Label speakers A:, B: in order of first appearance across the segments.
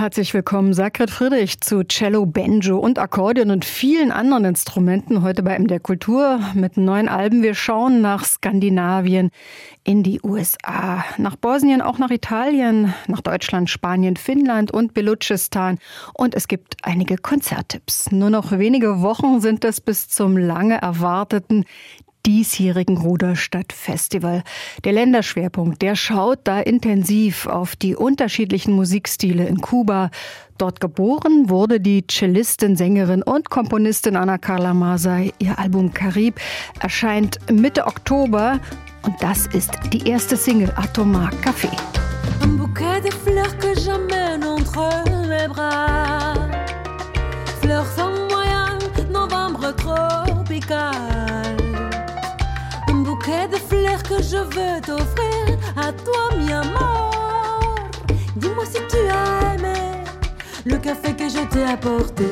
A: Herzlich willkommen, Sakret Friedrich, zu Cello, Banjo und Akkordeon und vielen anderen Instrumenten heute bei MDR Kultur mit neuen Alben. Wir schauen nach Skandinavien, in die USA, nach Bosnien, auch nach Italien, nach Deutschland, Spanien, Finnland und Belutschistan. Und es gibt einige Konzerttipps. Nur noch wenige Wochen sind es bis zum lange erwarteten diesjährigen Ruderstadt-Festival. Der Länderschwerpunkt, der schaut da intensiv auf die unterschiedlichen Musikstile in Kuba. Dort geboren wurde die Cellistin, Sängerin und Komponistin Anna Carla Masai. Ihr Album Karib erscheint Mitte Oktober und das ist die erste Single Atomar Café. Un bouquet de fleurs que j'amène entre mes bras. Fleurs sans moyen, novembre tropical. De fleurs que je veux t'offrir à toi, mi amour. Dis-moi si tu as aimé le café que je t'ai apporté.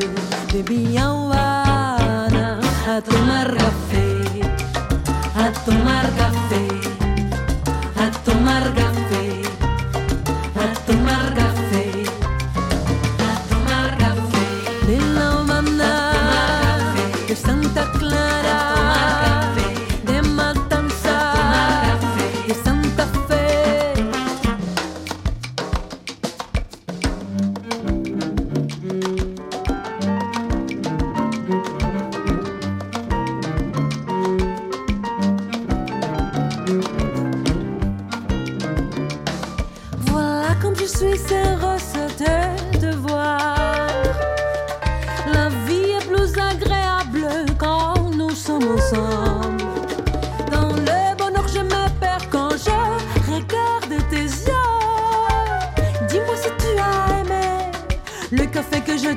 A: Baby, Havana, a tomar café, a tomar café, a tomar café,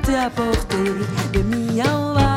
A: tomar café,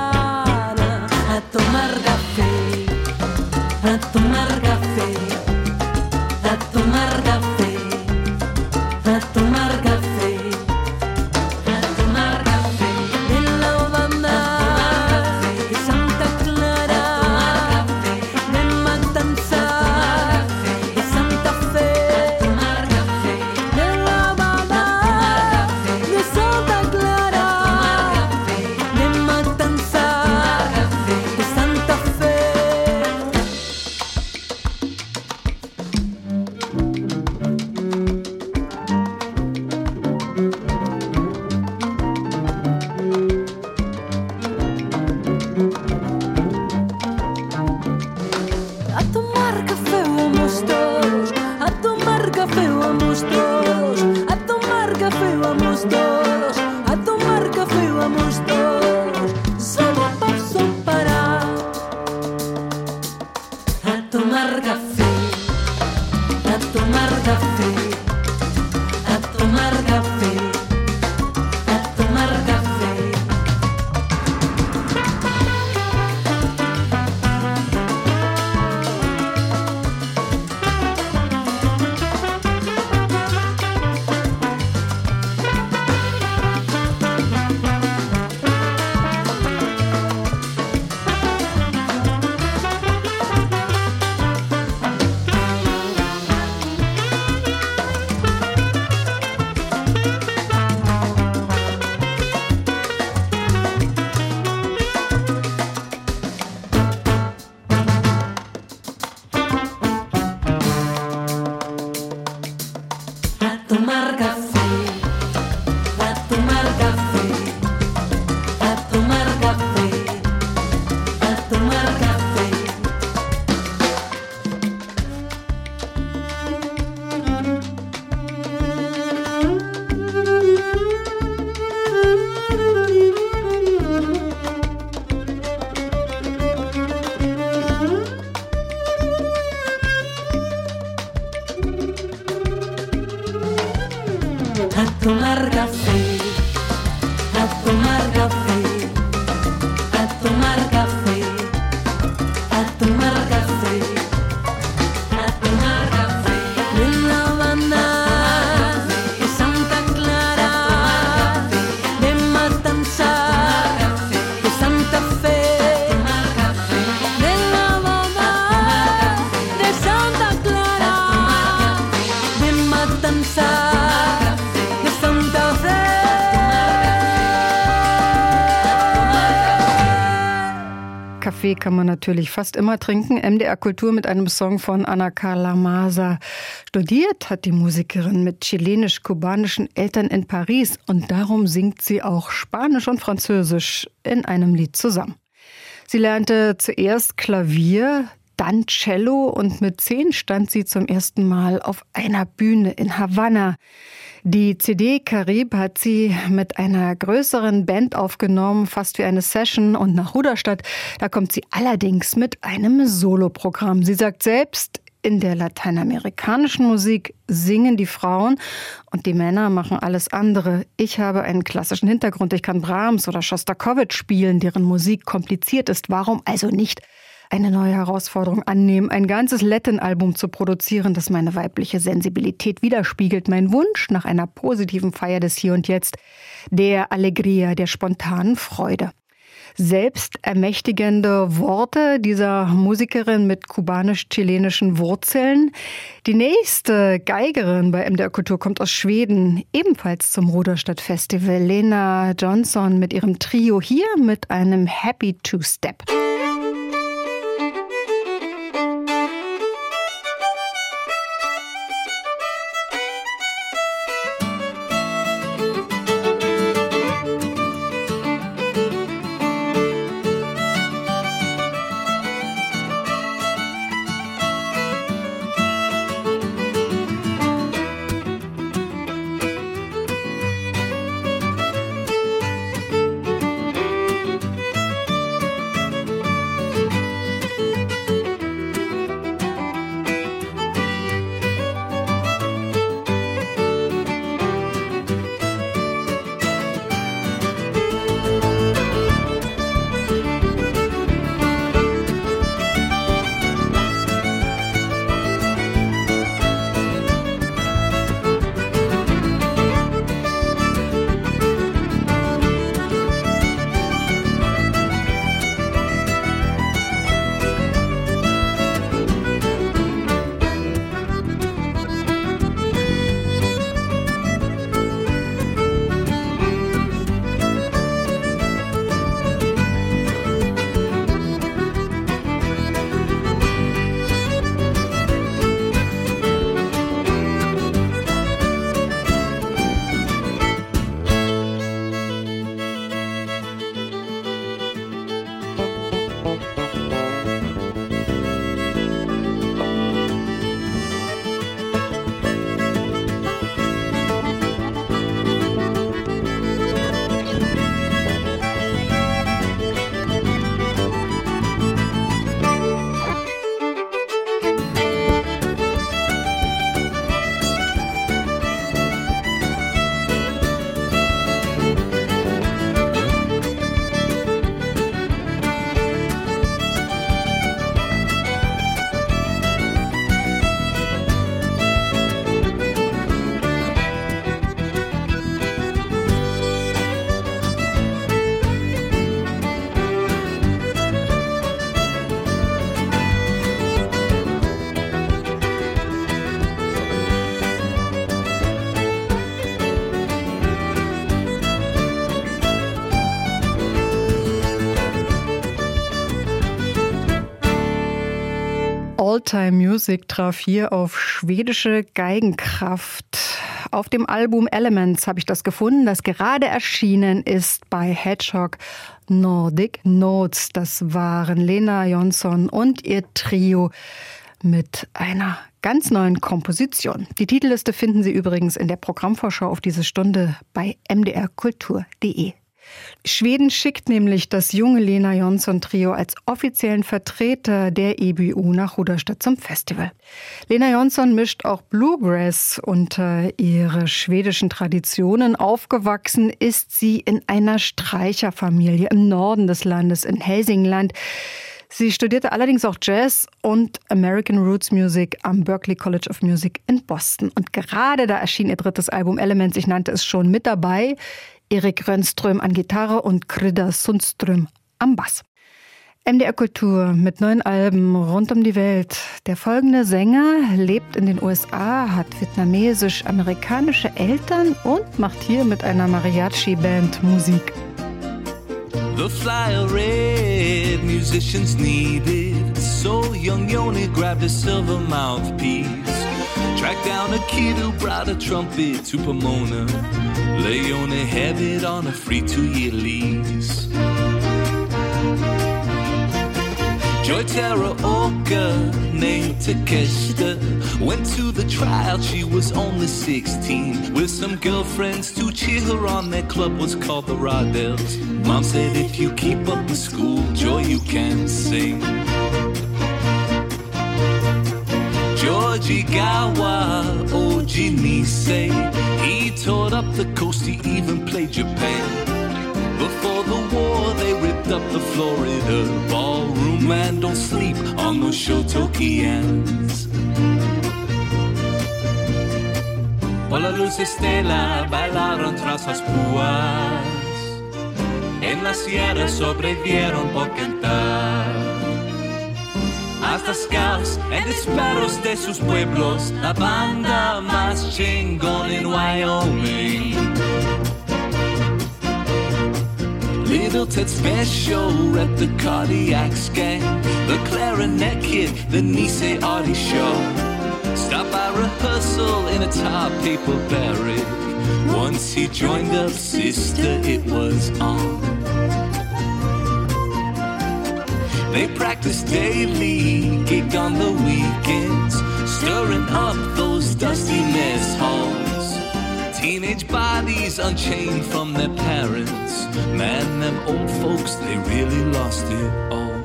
B: kann man natürlich fast immer trinken. MDR Kultur mit einem Song von Ana Carla. Studiert hat die Musikerin mit chilenisch-kubanischen Eltern in Paris und darum singt sie auch Spanisch und Französisch in einem Lied zusammen. Sie lernte zuerst Klavier, dann Cello und mit zehn stand sie zum ersten Mal auf einer Bühne in Havanna. Die CD Carib hat sie mit einer größeren Band aufgenommen, fast wie eine Session. Und nach Ruderstadt, da kommt sie allerdings mit einem Soloprogramm. Sie sagt selbst, in der lateinamerikanischen Musik singen die Frauen und die Männer machen alles andere. Ich habe einen klassischen Hintergrund. Ich kann Brahms oder Shostakovich spielen, deren Musik kompliziert ist. Warum also nicht eine neue Herausforderung annehmen, ein ganzes Latin-Album zu produzieren, das meine weibliche Sensibilität widerspiegelt, mein Wunsch nach einer positiven Feier des Hier und Jetzt, der Allegria, der spontanen Freude. Selbstermächtigende Worte dieser Musikerin mit kubanisch-chilenischen Wurzeln. Die nächste Geigerin bei MDR Kultur kommt aus Schweden, ebenfalls zum Ruderstadt Festival. Lena Johnson mit ihrem Trio hier mit einem Happy Two-Step. All-Time Music traf hier auf schwedische Geigenkraft. Auf dem Album Elements habe ich das gefunden, das gerade erschienen ist bei Hedgehog Nordic Notes. Das waren Lena Jonsson und ihr Trio mit einer ganz neuen Komposition. Die Titelliste finden Sie übrigens in der Programmvorschau auf diese Stunde bei mdrkultur.de. Schweden schickt nämlich das junge Lena Jonsson Trio als offiziellen Vertreter der EBU nach Ruderstadt zum Festival. Lena Jonsson mischt auch Bluegrass unter ihre schwedischen Traditionen. Aufgewachsen ist sie in einer Streicherfamilie im Norden des Landes in Helsingland. Sie studierte allerdings auch Jazz und American Roots Music am Berklee College of Music in Boston. Und gerade da erschien ihr drittes Album Elements, ich nannte es schon, mit dabei. Erik Rönnström an Gitarre und Krida Sundström am Bass. MDR Kultur mit neun Alben rund um die Welt. Der folgende Sänger lebt in den USA, hat vietnamesisch-amerikanische Eltern und macht hier mit einer Mariachi-Band Musik.
C: The flyer read, musicians needed. So young Yoni grabbed a silver mouthpiece. Tracked down a kid who brought a trumpet to Pomona. Leone had it on a free two year lease. Joy Teraoka, named Takeshita, went to the trial. She was only 16, with some girlfriends to cheer her on. Their club was called the Rodells. Mom said, If you keep up with school, Joy, you can sing. Georgie Gawa, Oji Nisei, he toured up the coast, he even played Japan. Before the war, they up the Florida ballroom and don't sleep on those Shotokians. Por la luz estela bailaron tras las púas. En la sierra sobrevivieron por cantar. Hasta scouts and disparos de sus pueblos, la banda más chingón en Wyoming. Ted Special at the Cardiacs gang, the clarinet kid, the Nisei Artie show. Stop by rehearsal in a tar paper barrack. Once he joined up, sister, it was on. They practice daily, gig on the weekends, stirring up those dusty mess halls. Teenage bodies unchained from their parents. Man, them old folks, they really lost it all.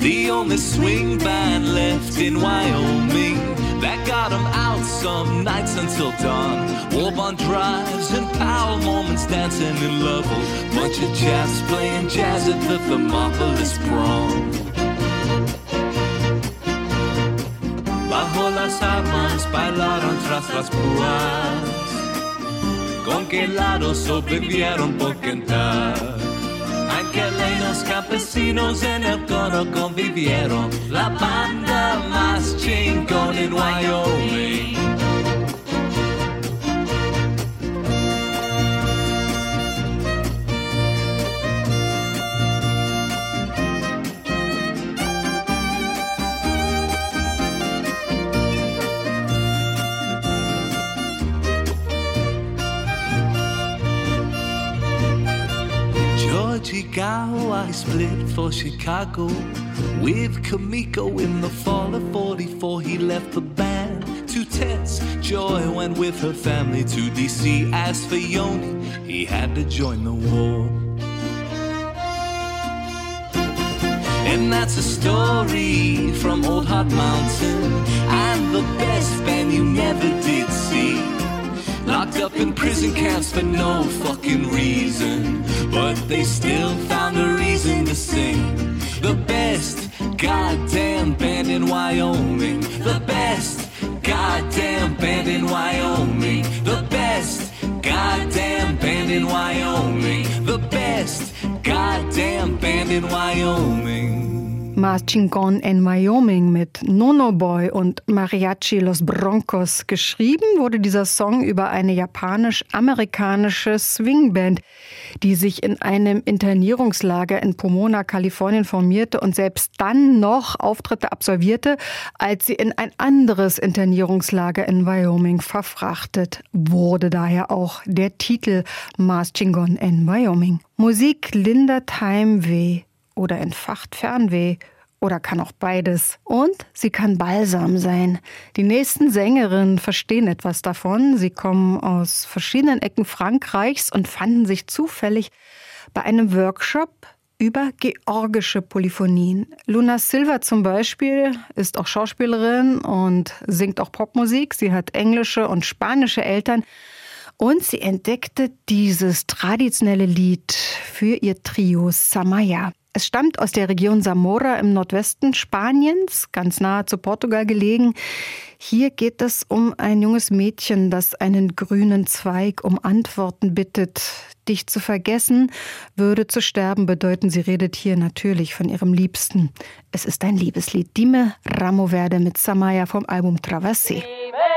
C: The only swing band left in Wyoming that got 'em out some nights until dawn. Warbond drives and power moments dancing in Lovell. Bunch of jazz playing jazz at the Thermopolis prom. Las armas bailaron tras las púas. Congelados sobrevivieron por cantar. Angelenos campesinos en el coro convivieron. La banda más chingón en Wyoming. Georgie I split for Chicago with Kamiko in the fall of 44. He left the band to Tess. Joy went with her family to DC. As for Yoni, he had to join the war. And that's a story from Old Hot Mountain and the best band you never did see. Locked up in prison camps for no fucking reason. But they still found a reason to sing. The best goddamn band in Wyoming. The best goddamn band in Wyoming. The best goddamn band in Wyoming. The best goddamn band in Wyoming.
B: Marching Gone in Wyoming mit Nono Boy und Mariachi Los Broncos. Geschrieben wurde dieser Song über eine japanisch-amerikanische Swingband, die sich in einem Internierungslager in Pomona, Kalifornien formierte und selbst dann noch Auftritte absolvierte, als sie in ein anderes Internierungslager in Wyoming verfrachtet wurde. Daher auch der Titel Marching Gone in Wyoming. Musik lindert Heimweh oder entfacht Fernweh oder kann auch beides. Und sie kann Balsam sein. Die nächsten Sängerinnen verstehen etwas davon. Sie kommen aus verschiedenen Ecken Frankreichs und fanden sich zufällig bei einem Workshop über georgische Polyphonien. Luna Silva zum Beispiel ist auch Schauspielerin und singt auch Popmusik. Sie hat englische und spanische Eltern. Und sie entdeckte dieses traditionelle Lied für ihr Trio Samaya. Es stammt aus der Region Zamora im Nordwesten Spaniens, ganz nahe zu Portugal gelegen. Hier geht es um ein junges Mädchen, das einen grünen Zweig um Antworten bittet. Dich zu vergessen würde zu sterben bedeuten. Sie redet hier natürlich von ihrem Liebsten. Es ist ein Liebeslied. Dime Ramo Verde mit Samaya vom Album Traversé.
A: Dime,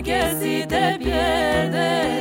A: Guess de bir yerde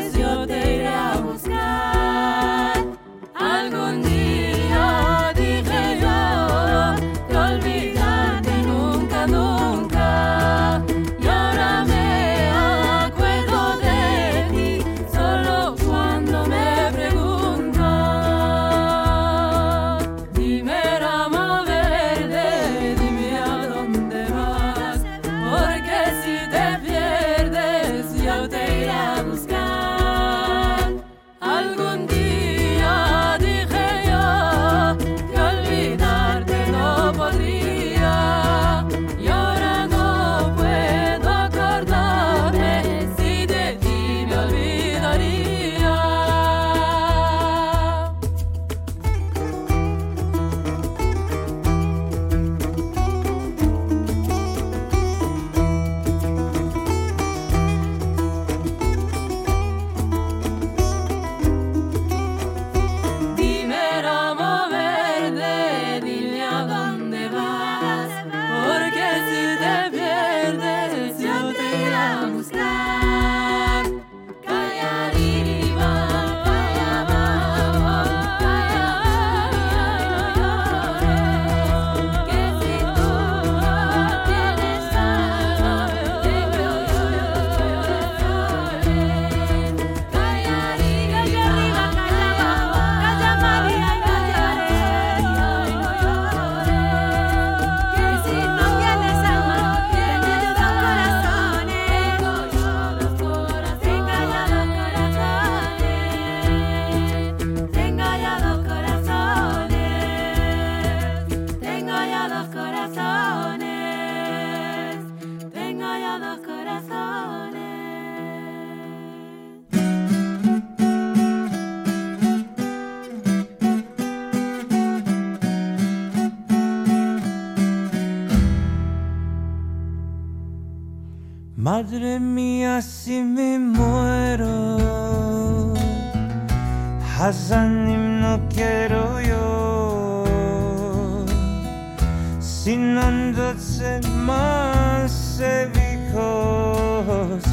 D: Madre mía, si me muero, Hazanim no quiero yo. Sin andarse más viejos,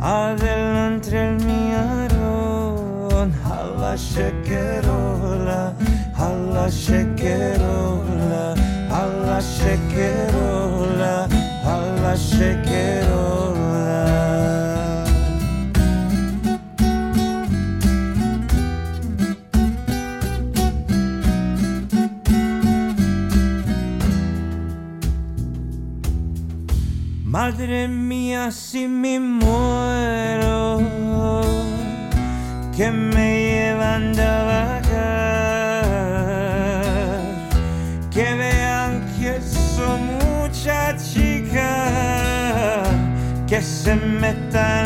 D: adelante el miarón, a la shekerola, hala, shekerola, a shekerola. así me muero, que me llevan de vagar, que vean que soy mucha chica, que se metan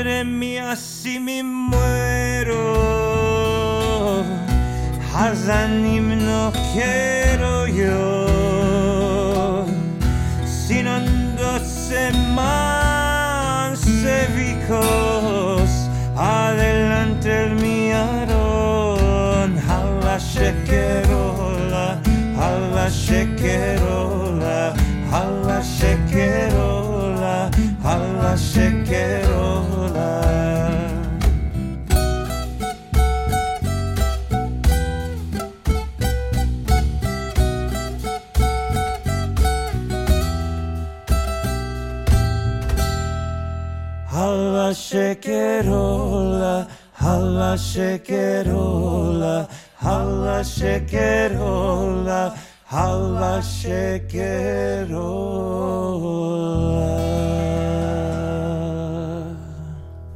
D: madre mía, si me muero, Hazanim no quiero yo, sino en doce mancebicos, adelante el miarón, a la shekerola, a la shekerola. Hala shekerola, hala shekerola, hala shekerola, hala shekerola.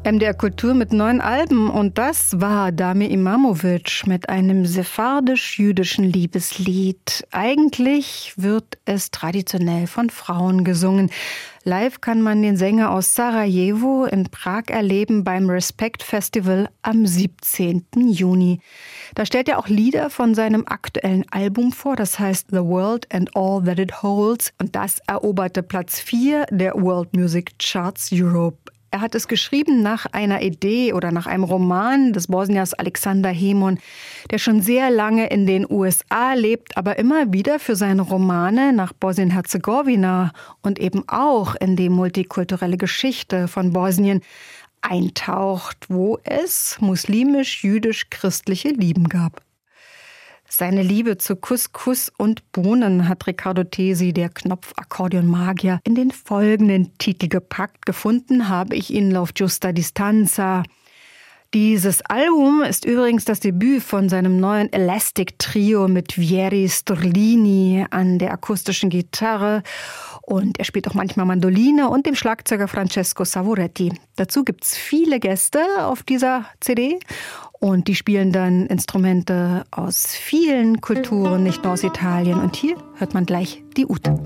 B: MDR Kultur mit neun Alben und das war Dami Imamovic mit einem sephardisch-jüdischen Liebeslied. Eigentlich wird es traditionell von Frauen gesungen. Live kann man den Sänger aus Sarajevo in Prag erleben beim Respect Festival am 17. Juni. Da stellt er auch Lieder von seinem aktuellen Album vor, das heißt The World and All That It Holds und das eroberte Platz 4 der World Music Charts Europe. Er hat es geschrieben nach einer Idee oder nach einem Roman des Bosniers Alexander Hemon, der schon sehr lange in den USA lebt, aber immer wieder für seine Romane nach Bosnien-Herzegowina und eben auch in die multikulturelle Geschichte von Bosnien eintaucht, wo es muslimisch-jüdisch-christliche Lieben gab. Seine Liebe zu Couscous und Bohnen hat Riccardo Tesi, der Knopfakkordeonmagier, in den folgenden Titel gepackt. Gefunden habe ich ihn auf Giusta Distanza. Dieses Album ist übrigens das Debüt von seinem neuen Elastic Trio mit Vieri Storlini an der akustischen Gitarre und er spielt auch manchmal Mandoline und dem Schlagzeuger Francesco Savoretti. Dazu gibt's viele Gäste auf dieser CD und die spielen dann Instrumente aus vielen Kulturen, nicht nur aus Italien. Und hier hört man gleich die Ute.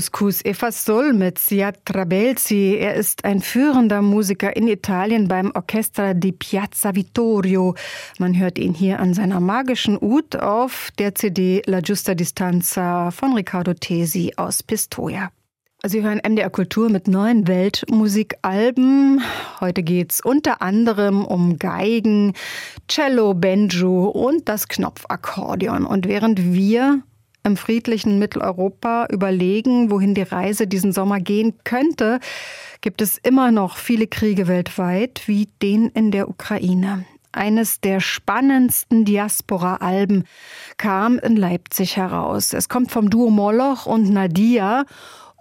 A: Couscous Eva Sol mit Siad Trabelsi. Er ist ein führender Musiker in Italien beim Orchestra di Piazza Vittorio. Man hört ihn hier an seiner magischen Ud auf der CD La Giusta Distanza von Riccardo Tesi aus Pistoia. Sie hören MDR Kultur mit neuen Weltmusikalben. Heute geht's unter anderem um Geigen, Cello, Banjo und das Knopfakkordeon. Und während wir im friedlichen Mitteleuropa überlegen, wohin die Reise diesen Sommer gehen könnte, gibt es immer noch viele Kriege weltweit, wie den in der Ukraine. Eines der spannendsten Diaspora-Alben kam in Leipzig heraus. Es kommt vom Duo Moloch und Nadia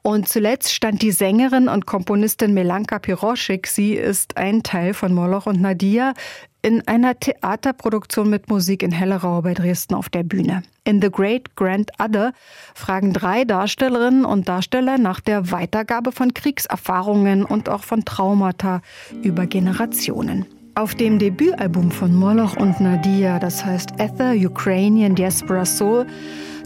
A: und zuletzt stand die Sängerin und Komponistin Melanka Piroschik, sie ist ein Teil von Moloch und Nadia, in einer Theaterproduktion mit Musik in Hellerau bei Dresden auf der Bühne. In The Great Grand Other fragen drei Darstellerinnen und Darsteller nach der Weitergabe von Kriegserfahrungen und auch von Traumata über Generationen. Auf dem Debütalbum von Moloch und Nadia, das heißt Ether Ukrainian Diaspora Soul,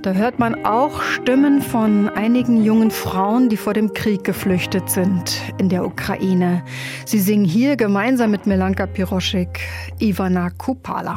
A: da hört man auch Stimmen von einigen jungen Frauen, die vor dem Krieg geflüchtet sind in der Ukraine. Sie singen hier gemeinsam mit Melanka Piroschik Ivana Kupala.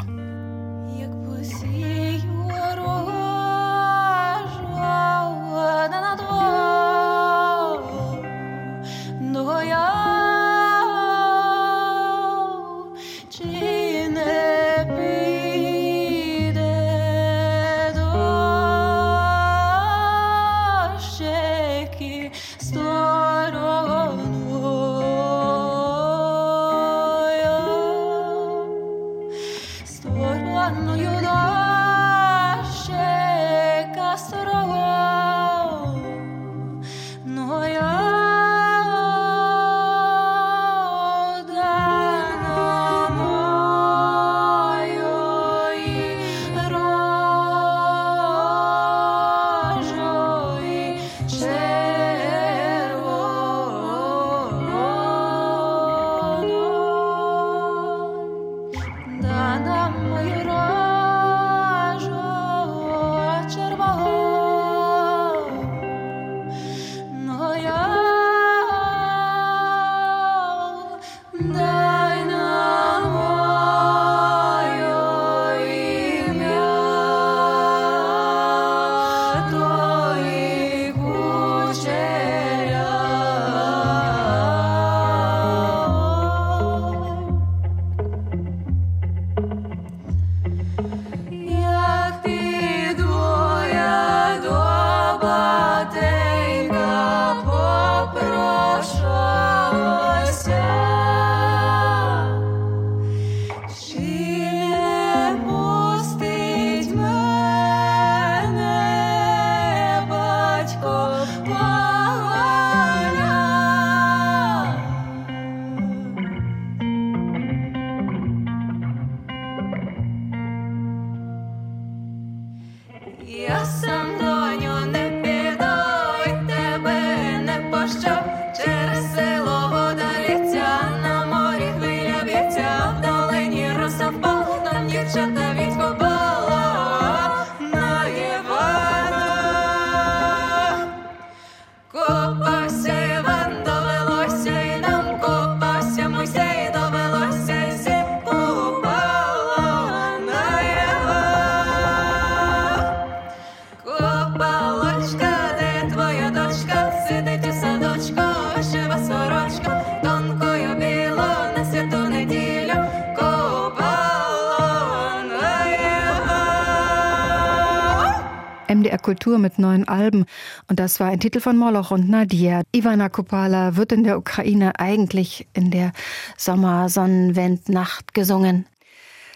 B: Kultur mit neuen Alben. Und das war ein Titel von Moloch und Nadia. Ivana Kupala wird in der Ukraine eigentlich in der Sommersonnenwendnacht gesungen.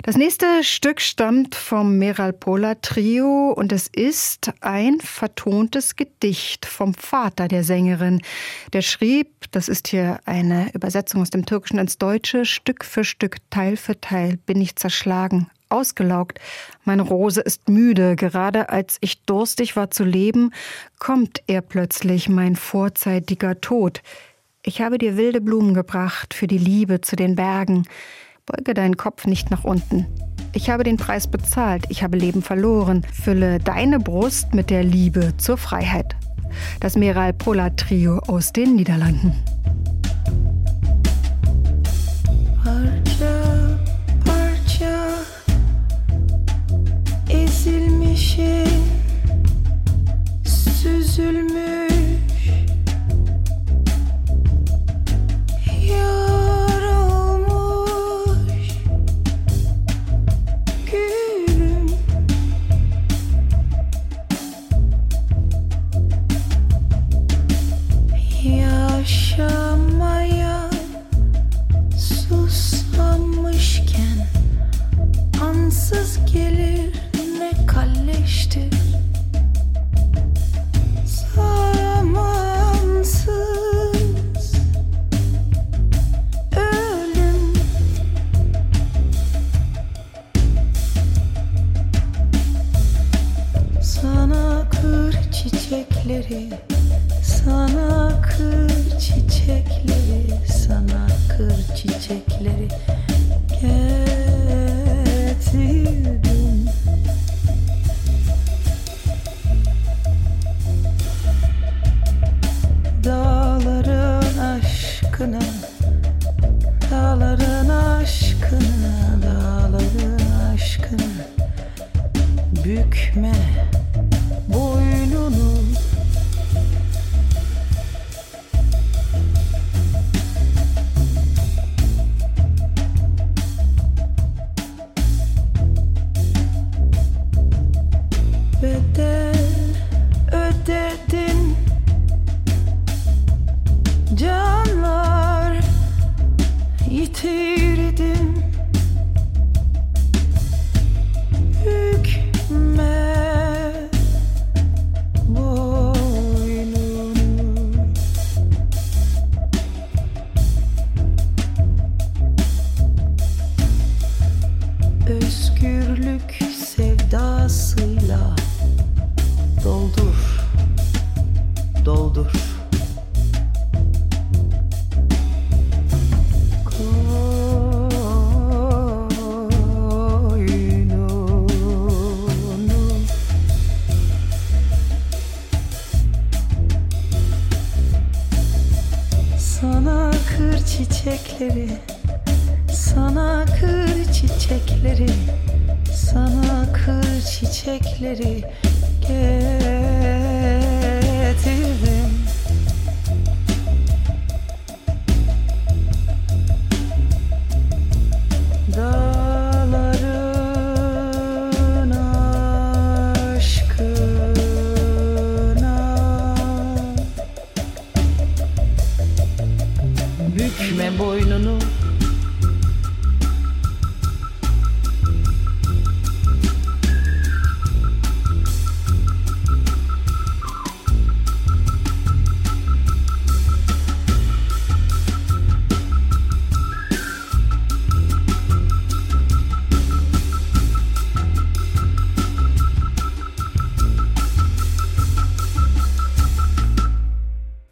B: Das nächste Stück stammt vom Meral Pola Trio und es ist ein vertontes Gedicht vom Vater der Sängerin. Der schrieb, das ist hier eine Übersetzung aus dem Türkischen ins Deutsche, Stück für Stück, Teil für Teil bin ich zerschlagen, ausgelaugt. Meine Rose ist müde, gerade als ich durstig war zu leben, kommt er plötzlich, mein vorzeitiger Tod. Ich habe dir wilde Blumen gebracht für die Liebe zu den Bergen. Beuge deinen Kopf nicht nach unten. Ich habe den Preis bezahlt, ich habe Leben verloren. Fülle deine Brust mit der Liebe zur Freiheit. Das Meral Pola Trio aus den Niederlanden.
A: Ezilmişim süzülmüş yorulmuş. Gülüm. Yaşamaya Susamışken ansız gelir kalleştir Zamansız ölüm. Sana kır çiçekleri Sana kır çiçekleri Sana kır çiçekleri. Getirdim could not.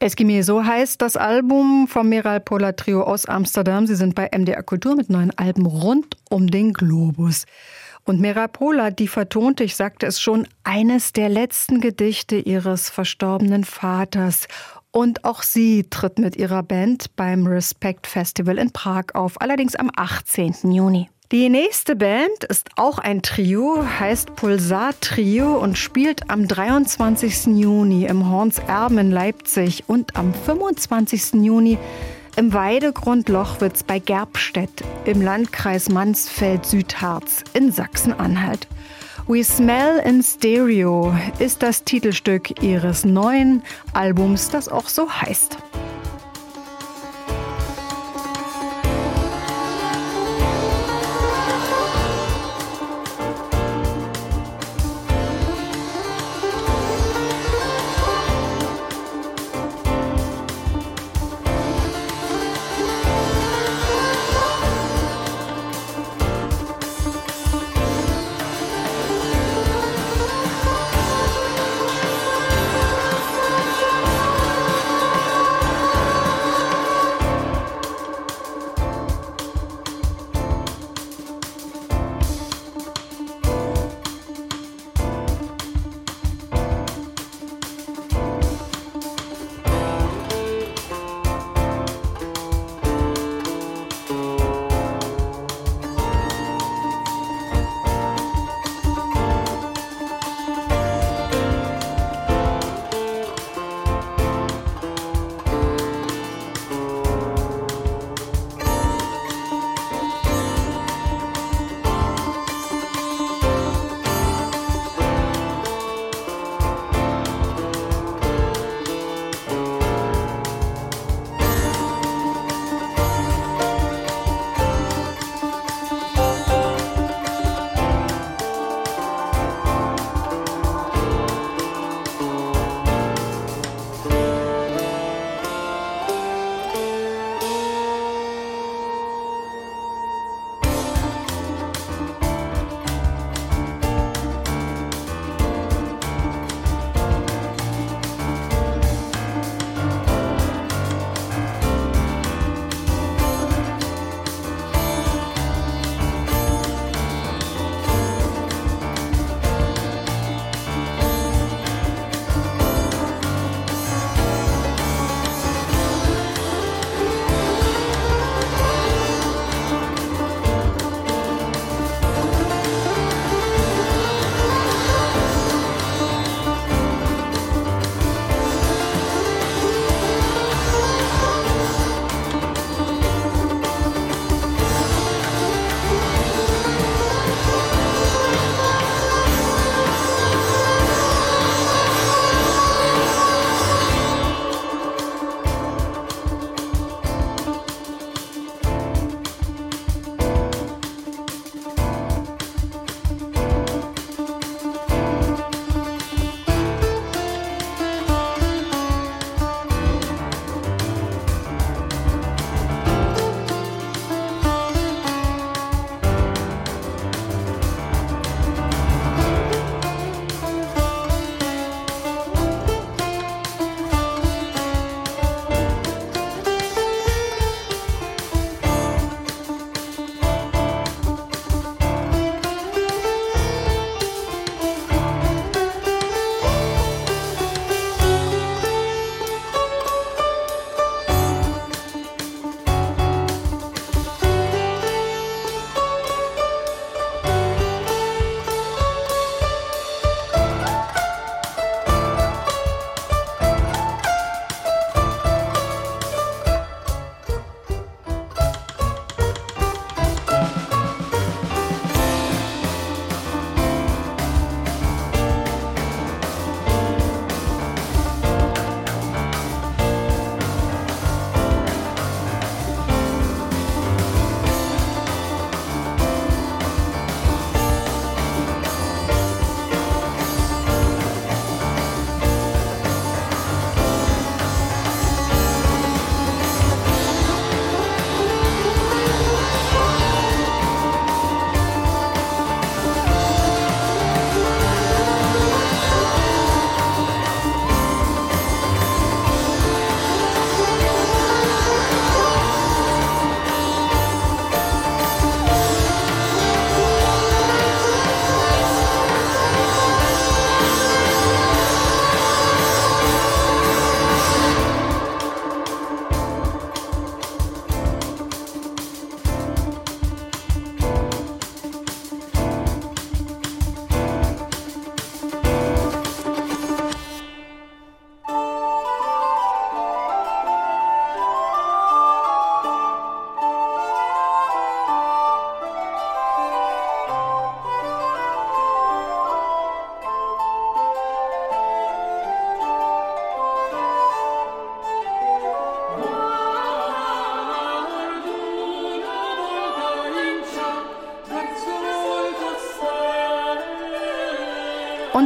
B: Eskimir, so heißt das Album vom Meral Pola Trio aus Amsterdam. Sie sind bei MDR Kultur mit neuen Alben rund um den Globus. Und Meral Pola, die vertonte, ich sagte es schon, eines der letzten Gedichte ihres verstorbenen Vaters. Und auch sie tritt mit ihrer Band beim Respect Festival in Prag auf, allerdings am 18. Juni. Die nächste Band ist auch ein Trio, heißt Pulsar Trio und spielt am 23. Juni im Horns Erben in Leipzig und am 25. Juni im Weidegrund Lochwitz bei Gerbstedt im Landkreis Mansfeld-Südharz in Sachsen-Anhalt. We Smell in Stereo ist das Titelstück ihres neuen Albums, das auch so heißt.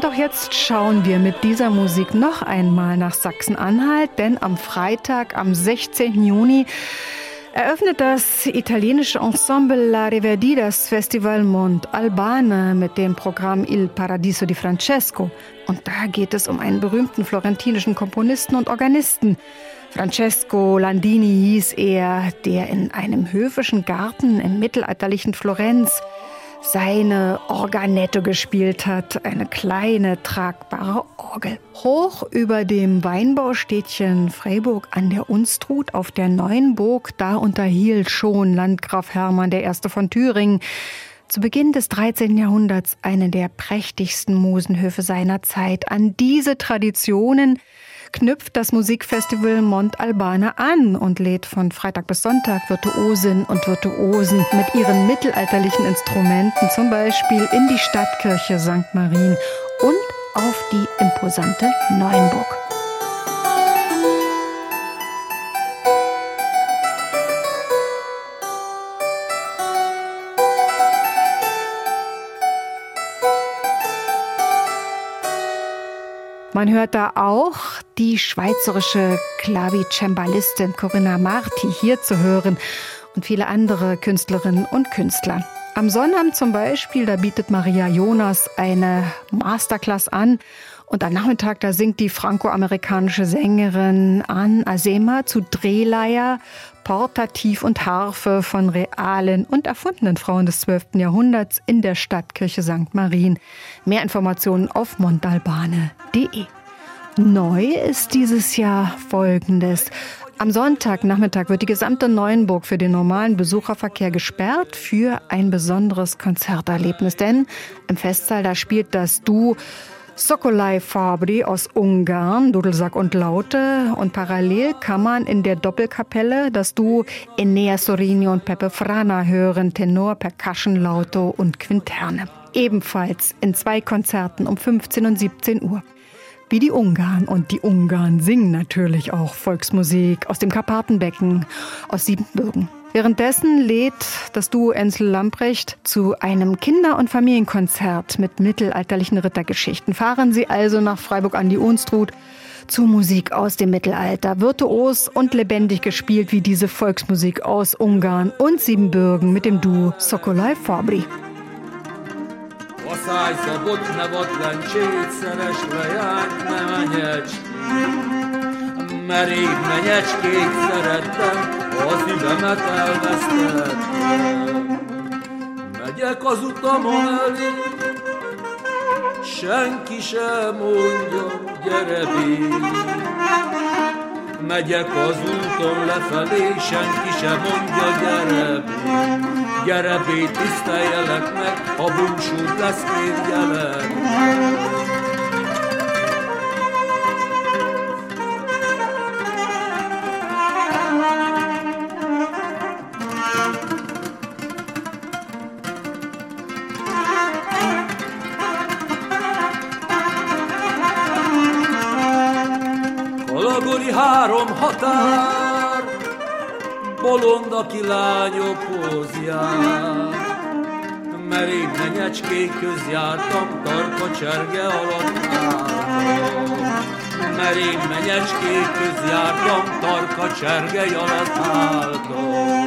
B: Und auch jetzt schauen wir mit dieser Musik noch einmal nach Sachsen-Anhalt, denn am Freitag, am 16. Juni, eröffnet das italienische Ensemble La Riverdi das Festival Mont Albane mit dem Programm Il Paradiso di Francesco. Und da geht es um einen berühmten florentinischen Komponisten und Organisten. Francesco Landini hieß er, der in einem höfischen Garten im mittelalterlichen Florenz seine Organette gespielt hat, eine kleine tragbare Orgel. Hoch über dem Weinbaustädtchen Freiburg an der Unstrut auf der Neuen Burg, da unterhielt schon Landgraf Hermann I. von Thüringen zu Beginn des 13. Jahrhunderts einen der prächtigsten Musenhöfe seiner Zeit. An diese Traditionen knüpft das Musikfestival Mont Albana an und lädt von Freitag bis Sonntag Virtuosinnen und Virtuosen mit ihren mittelalterlichen Instrumenten zum Beispiel in die Stadtkirche St. Marien und auf die imposante Neuenburg. Man hört da auch die schweizerische Klavicembalistin Corinna Marti hier zu hören und viele andere Künstlerinnen und Künstler. Am Sonnabend zum Beispiel, da bietet Maria Jonas eine Masterclass an und am Nachmittag, da singt die franco-amerikanische Sängerin Anne Azema zu Drehleier, Portativ und Harfe von realen und erfundenen Frauen des 12. Jahrhunderts in der Stadtkirche St. Marien. Mehr Informationen auf montalbane.de. Neu ist dieses Jahr Folgendes. Am Sonntagnachmittag wird die gesamte Neuenburg für den normalen Besucherverkehr gesperrt für ein besonderes Konzerterlebnis. Denn im Festsaal, da spielt das Du Sokolai Fabri aus Ungarn, Dudelsack und Laute. Und parallel kann man in der Doppelkapelle das Duo Enea Sorini und Pepe Frana hören, Tenor, Percussion, Lauto und Quinterne. Ebenfalls in zwei Konzerten um 15 und 17 Uhr. Wie die Ungarn. Und die Ungarn singen natürlich auch Volksmusik aus dem Karpatenbecken, aus Siebenbürgen. Währenddessen lädt das Duo Ensel Lamprecht zu einem Kinder- und Familienkonzert mit mittelalterlichen Rittergeschichten. Fahren Sie also nach Freiburg an die Unstrut zu Musik aus dem Mittelalter. Virtuos und lebendig gespielt wie diese Volksmusik aus Ungarn und Siebenbürgen mit dem Duo Sokolai Fabri.
E: A száj szabott, ne vatlencsét, szeres lejárt, ne menyecs. Merék menyecskék szerettem, a szívemet elvesztettem. Megyek az utamon elé, senki sem mondja, gyere bér. Megyek az úton lefelé, senki sem mondja, gyere bér. Gyere bér, tiszteljelek meg, a búsút lesz még. Bolond, aki lányokhoz jár. Merék menyecskék köz jártam, tarka cserge alatt álltam. Merék menyecskék köz jártam, tarka cserge alatt álltam.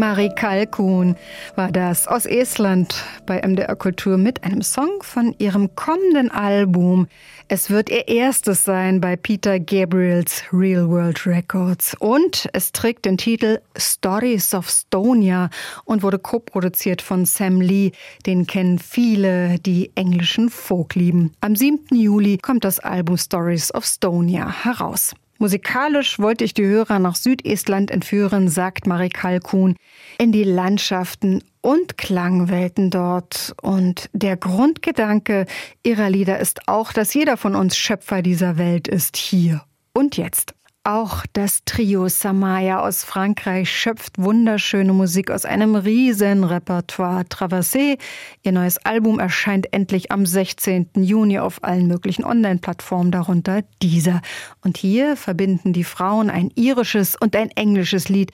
B: Marie Kalkun war das aus Estland bei MDR Kultur mit einem Song von ihrem kommenden Album. Es wird ihr erstes sein bei Peter Gabriels Real World Records und es trägt den Titel Stories of Stonia und wurde co-produziert von Sam Lee. Den kennen viele, die englischen Folk lieben. Am 7. Juli kommt das Album Stories of Stonia heraus. Musikalisch wollte ich die Hörer nach Südestland entführen, sagt Marie Kalkun, in die Landschaften und Klangwelten dort. Und der Grundgedanke ihrer Lieder ist auch, dass jeder von uns Schöpfer dieser Welt ist, hier und jetzt. Auch das Trio Samaya aus Frankreich schöpft wunderschöne Musik aus einem riesen Repertoire. Traversé, ihr neues Album erscheint endlich am 16. Juni auf allen möglichen Online-Plattformen, darunter dieser. Und hier verbinden die Frauen ein irisches und ein englisches Lied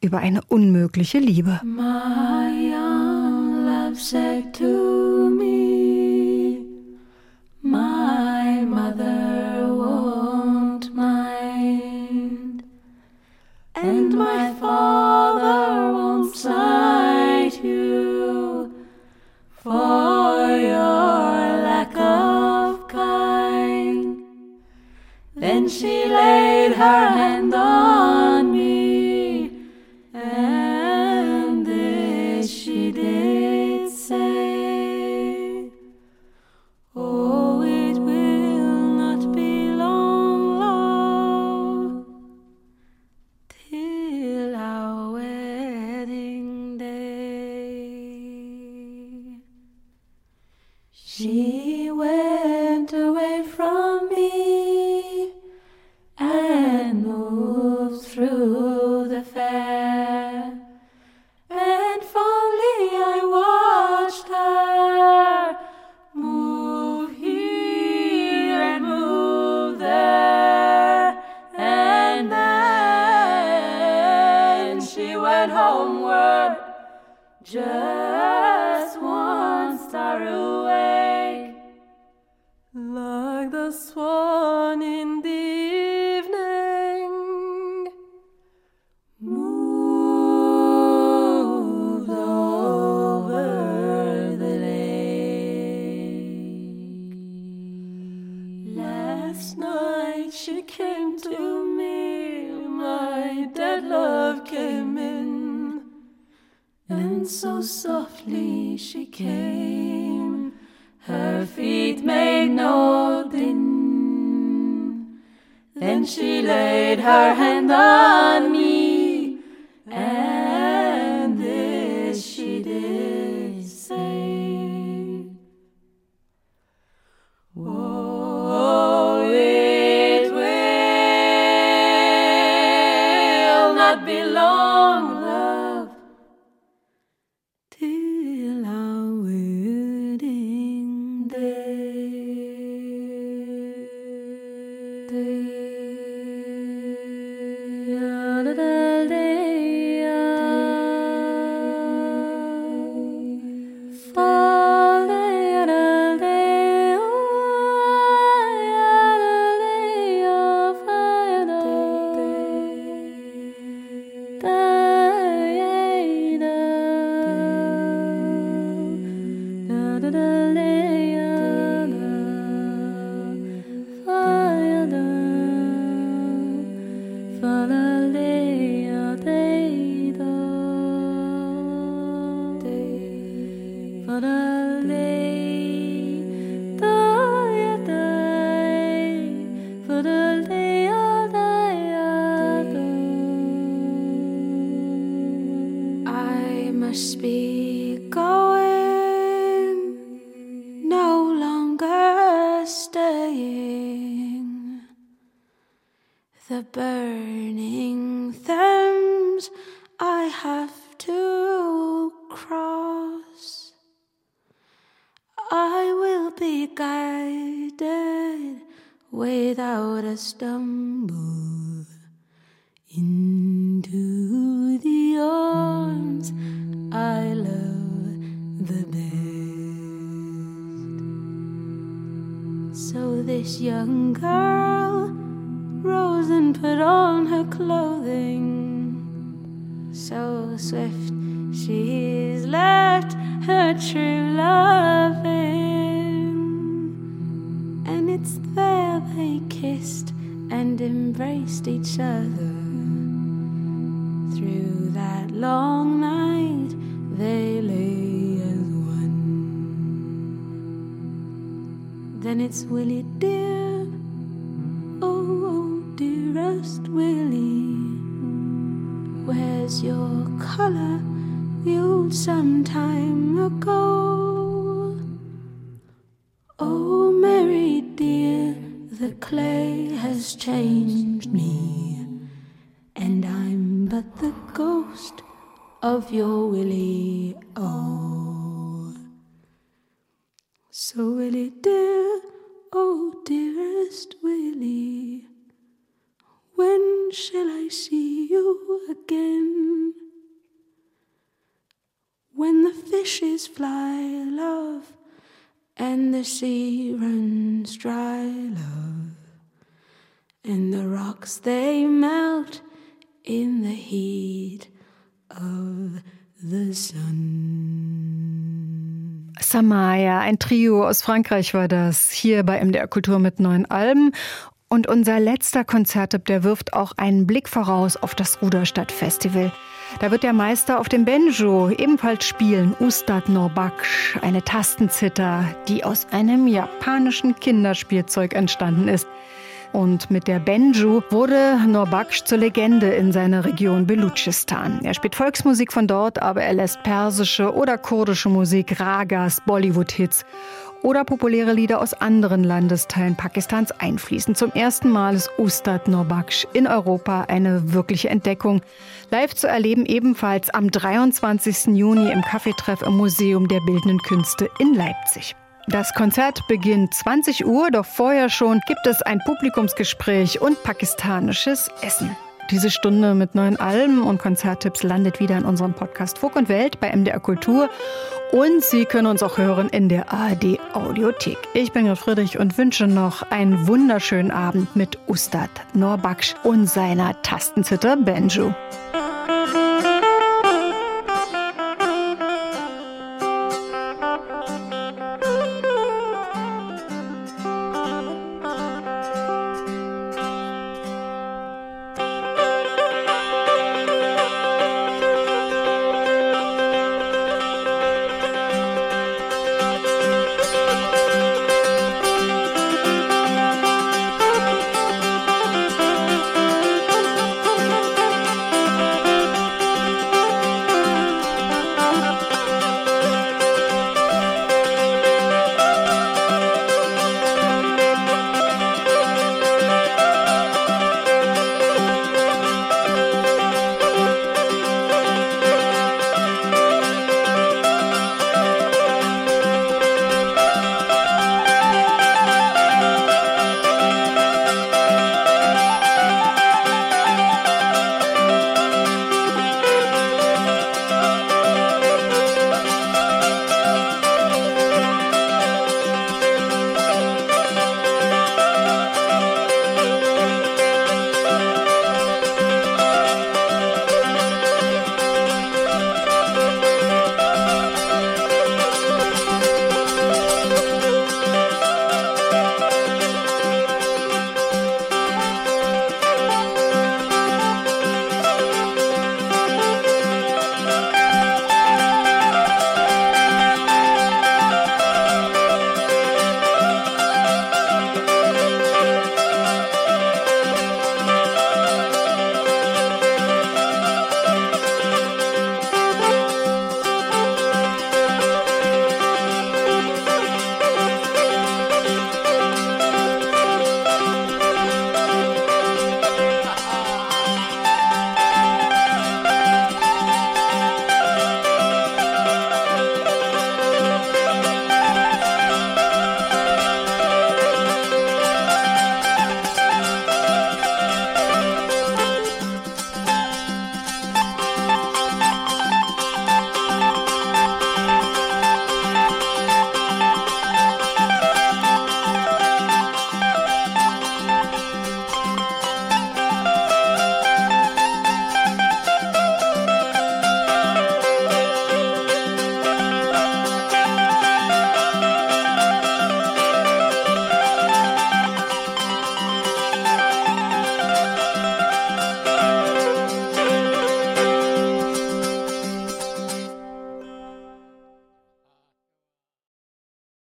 B: über eine unmögliche Liebe.
A: My young love said to her She laid her hand on me, this young girl rose and put on her clothing. So swift she's left her true loving. And it's there they kissed and embraced each other. Through that long night, they lay as one. Then it's Willie of your Willie. Oh, so Willie dear, oh dearest Willie, when shall I see you again? When the fishes fly, love, and the sea runs dry, love, and the rocks they melt in the heat of the sun.
B: Samaya, ein Trio aus Frankreich war das, hier bei MDR Kultur mit neuen Alben. Und unser letzter Konzerttipp, der wirft auch einen Blick voraus auf das Ruderstadt Festival. Da wird der Meister auf dem Banjo ebenfalls spielen, Ustad Norbaksh, eine Tastenzither, die aus einem japanischen Kinderspielzeug entstanden ist. Und mit der Benju wurde Norbaksh zur Legende in seiner Region Belutschistan. Er spielt Volksmusik von dort, aber er lässt persische oder kurdische Musik, Ragas, Bollywood-Hits oder populäre Lieder aus anderen Landesteilen Pakistans einfließen. Zum ersten Mal ist Ustad Norbaksh in Europa eine wirkliche Entdeckung. Live zu erleben ebenfalls am 23. Juni im Kaffeetreff im Museum der Bildenden Künste in Leipzig. Das Konzert beginnt 20 Uhr, doch vorher schon gibt es ein Publikumsgespräch und pakistanisches Essen. Diese Stunde mit neuen Alben und Konzerttipps landet wieder in unserem Podcast Fug und Welt bei MDR Kultur. Und Sie können uns auch hören in der ARD Audiothek. Ich bin Gerd Friedrich und wünsche noch einen wunderschönen Abend mit Ustad Norbaksh und seiner Tastenzither Benjo.